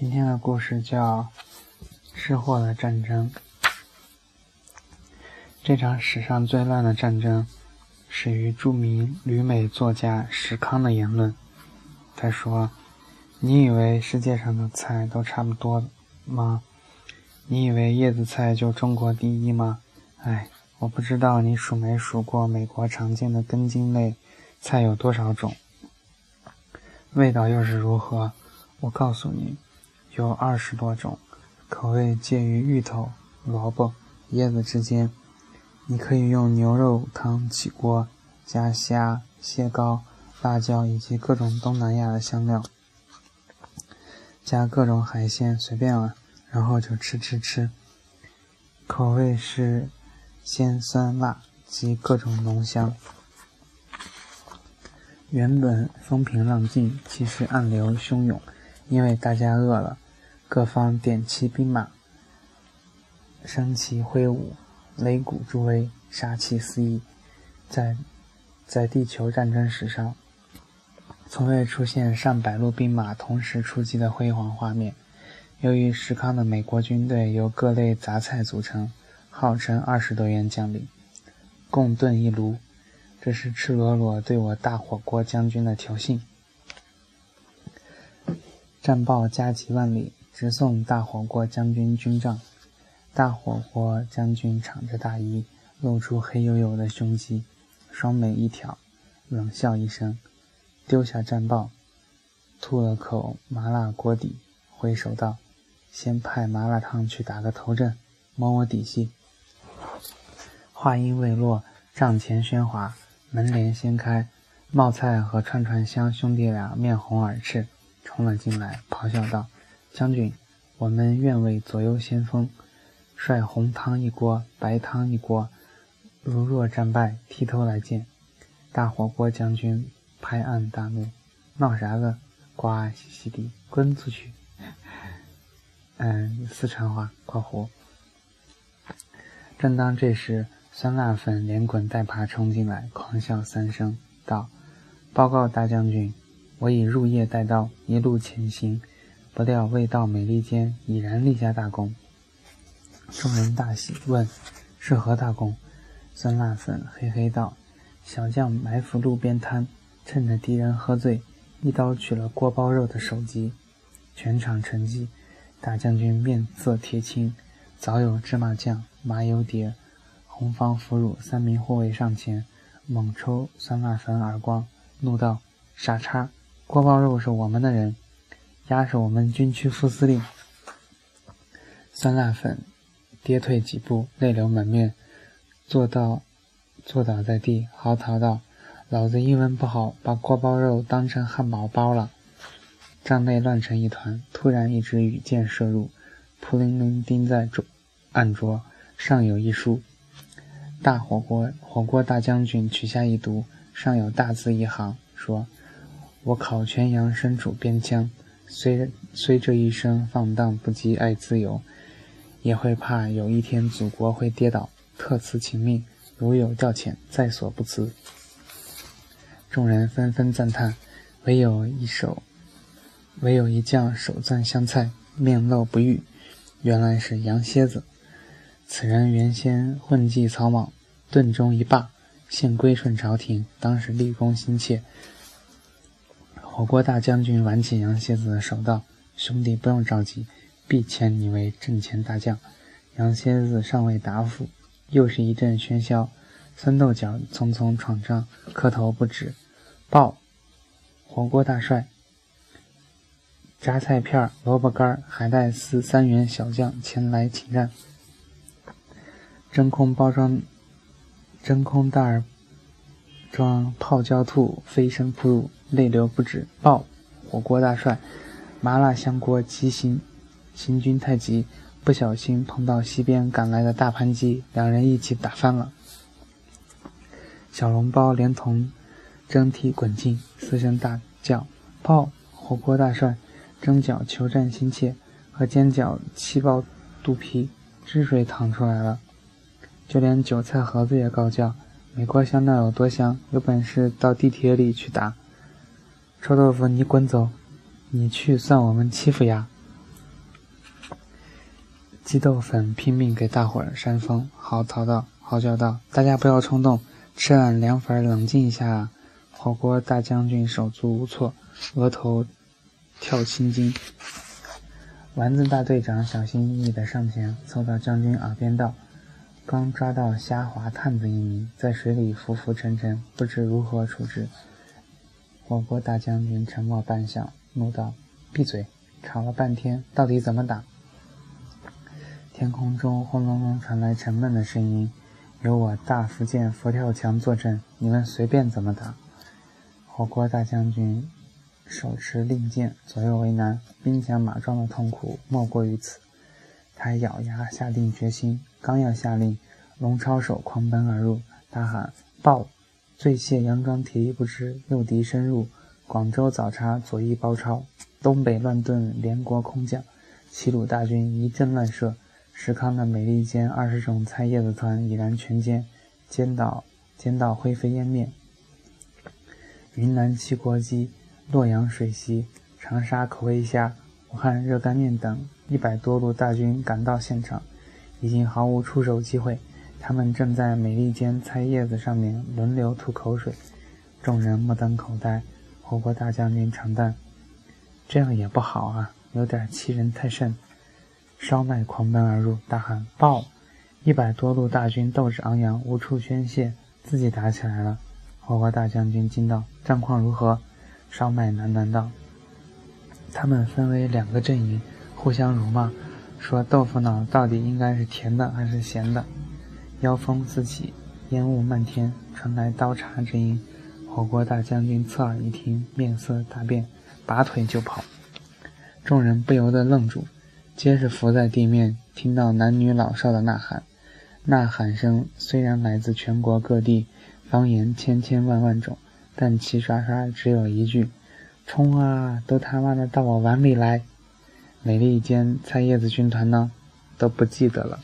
今天的故事叫《吃货的战争》。这场史上最乱的战争始于著名旅美作家石康的言论。他说：“你以为世界上的菜都差不多吗？你以为叶子菜就中国第一吗？哎，我不知道你数没数过美国常见的根茎类菜有多少种，味道又是如何？我告诉你。”有二十多种，口味介于芋头、萝卜、椰子之间。你可以用牛肉汤起锅，加虾、蟹膏、辣椒以及各种东南亚的香料，加各种海鲜，随便了，然后就吃吃吃。口味是鲜、酸、辣及各种浓香。原本风平浪静，其实暗流汹涌，因为大家饿了。各方点齐兵马，升旗挥舞，擂鼓助威，杀气四溢。在在地球战争史上，从未出现上百路兵马同时出击的辉煌画面。由于石康的美国军队由各类杂菜组成，号称二十多员将领，共炖一炉，这是赤裸裸对我大火锅将军的挑衅。战报加急万里。直送大火锅将军军帐，大火锅将军敞着大衣，露出黑黝黝的胸肌，双眉一挑，冷笑一声，丢下战报，吐了口麻辣锅底，挥手道：“先派麻辣烫去打个头阵，摸摸底细。”话音未落，帐前喧哗，门帘掀开，冒菜和串串香兄弟俩面红耳赤，冲了进来，咆哮道。将军，我们愿为左右先锋，率红汤一锅，白汤一锅。如若战败，剃头来见。大火锅将军拍案大怒：“闹啥子？呱兮兮的，滚出去！”嗯，四川话（括弧）。正当这时，酸辣粉连滚带爬冲进来，狂笑三声，道：“报告大将军，我已入夜带刀，一路前行。”不料未到美利坚，已然立下大功。众人大喜，问：“是何大功？”酸辣粉嘿嘿道：“小将埋伏路边摊，趁着敌人喝醉，一刀取了锅包肉的首级。全场沉寂。大将军面色铁青，早有芝麻酱、麻油碟、红方腐乳三名护卫上前，猛抽酸辣粉耳光，怒道：“傻叉！锅包肉是我们的人。”压是我们军区副司令，酸辣粉跌退几步，泪流满面，坐到坐倒在地，嚎啕道：“老子英文不好，把锅包肉当成汉堡包了。”帐内乱成一团，突然一支羽箭射入，扑棱棱钉在桌案桌上，有一书：“大火锅火锅大将军取下一读，上有大字一行，说：“我考全阳身处边疆。”虽虽这一生放荡不羁爱自由，也会怕有一天祖国会跌倒，特此请命，如有调遣，在所不辞。众人纷纷赞叹，唯有一手，唯有一将手攥香菜，面露不悦。原来是杨蝎子，此人原先混迹草莽，顿中一霸，现归顺朝廷，当时立功心切。火锅大将军挽起杨蝎子的手道：“兄弟，不用着急，必遣你为阵前大将。”杨蝎子尚未答复，又是一阵喧嚣。酸豆角匆匆闯帐，磕头不止。报：火锅大帅，榨菜片、萝卜干、海带丝三员小将前来请战。真空包装，真空袋儿。装泡椒兔飞身扑入，泪流不止。爆火锅大帅，麻辣香锅急行，行军太急，不小心碰到西边赶来的大盘鸡，两人一起打翻了。小笼包连同蒸屉滚进，嘶声大叫：“爆火锅大帅，蒸饺求战心切，和煎饺气爆肚皮，汁水淌出来了。”就连韭菜盒子也高叫。美国香料有多香？有本事到地铁里去打！臭豆腐，你滚走！你去算我们欺负呀！鸡豆粉拼命给大伙儿扇风，嚎啕道：“嚎叫道，大家不要冲动，吃碗凉粉冷静一下啊！”火锅大将军手足无措，额头跳青筋。丸子大队长小心翼翼地上前，凑到将军耳边道：“刚抓到虾滑探子一名，在水里浮浮沉沉，不知如何处置。”火锅大将军沉默半晌，怒道：“闭嘴！吵了半天，到底怎么打？”天空中轰隆隆传来沉闷的声音：“有我大福建佛跳墙坐镇，你们随便怎么打。”火锅大将军手持令箭，左右为难，兵强马壮的痛苦莫过于此。他咬牙下定决心，刚要下令，龙抄手狂奔而入，大喊：“报！醉蟹佯装铁衣不支，诱敌深入。广州早茶左翼包抄，东北乱炖连国空降。齐鲁大军一阵乱射，石康的美利坚二十种菜叶子团已然全歼，歼岛歼到灰飞烟灭。”云南七国鸡、洛阳水席、长沙口味虾、武汉热干面等一百多路大军赶到现场，已经毫无出手机会。他们正在美利坚菜叶子上面轮流吐口水，众人目瞪口呆。火锅大将军长叹：“这样也不好啊，有点欺人太甚。”烧麦狂奔而入，大喊：“爆！”一百多路大军斗志昂扬，无处宣泄，自己打起来了。火锅大将军惊道：“战况如何？”烧麦喃喃道：“他们分为两个阵营，互相辱骂，说豆腐脑到底应该是甜的还是咸的。”妖风四起，烟雾漫天，传来刀叉之音。火锅大将军侧耳一听，面色大变，拔腿就跑。众人不由得愣住，皆是伏在地面，听到男女老少的呐喊。呐喊声虽然来自全国各地。方言千千万万种，但齐刷刷只有一句：“冲啊！都他妈的到我碗里来！”美利坚菜叶子军团呢，都不记得了。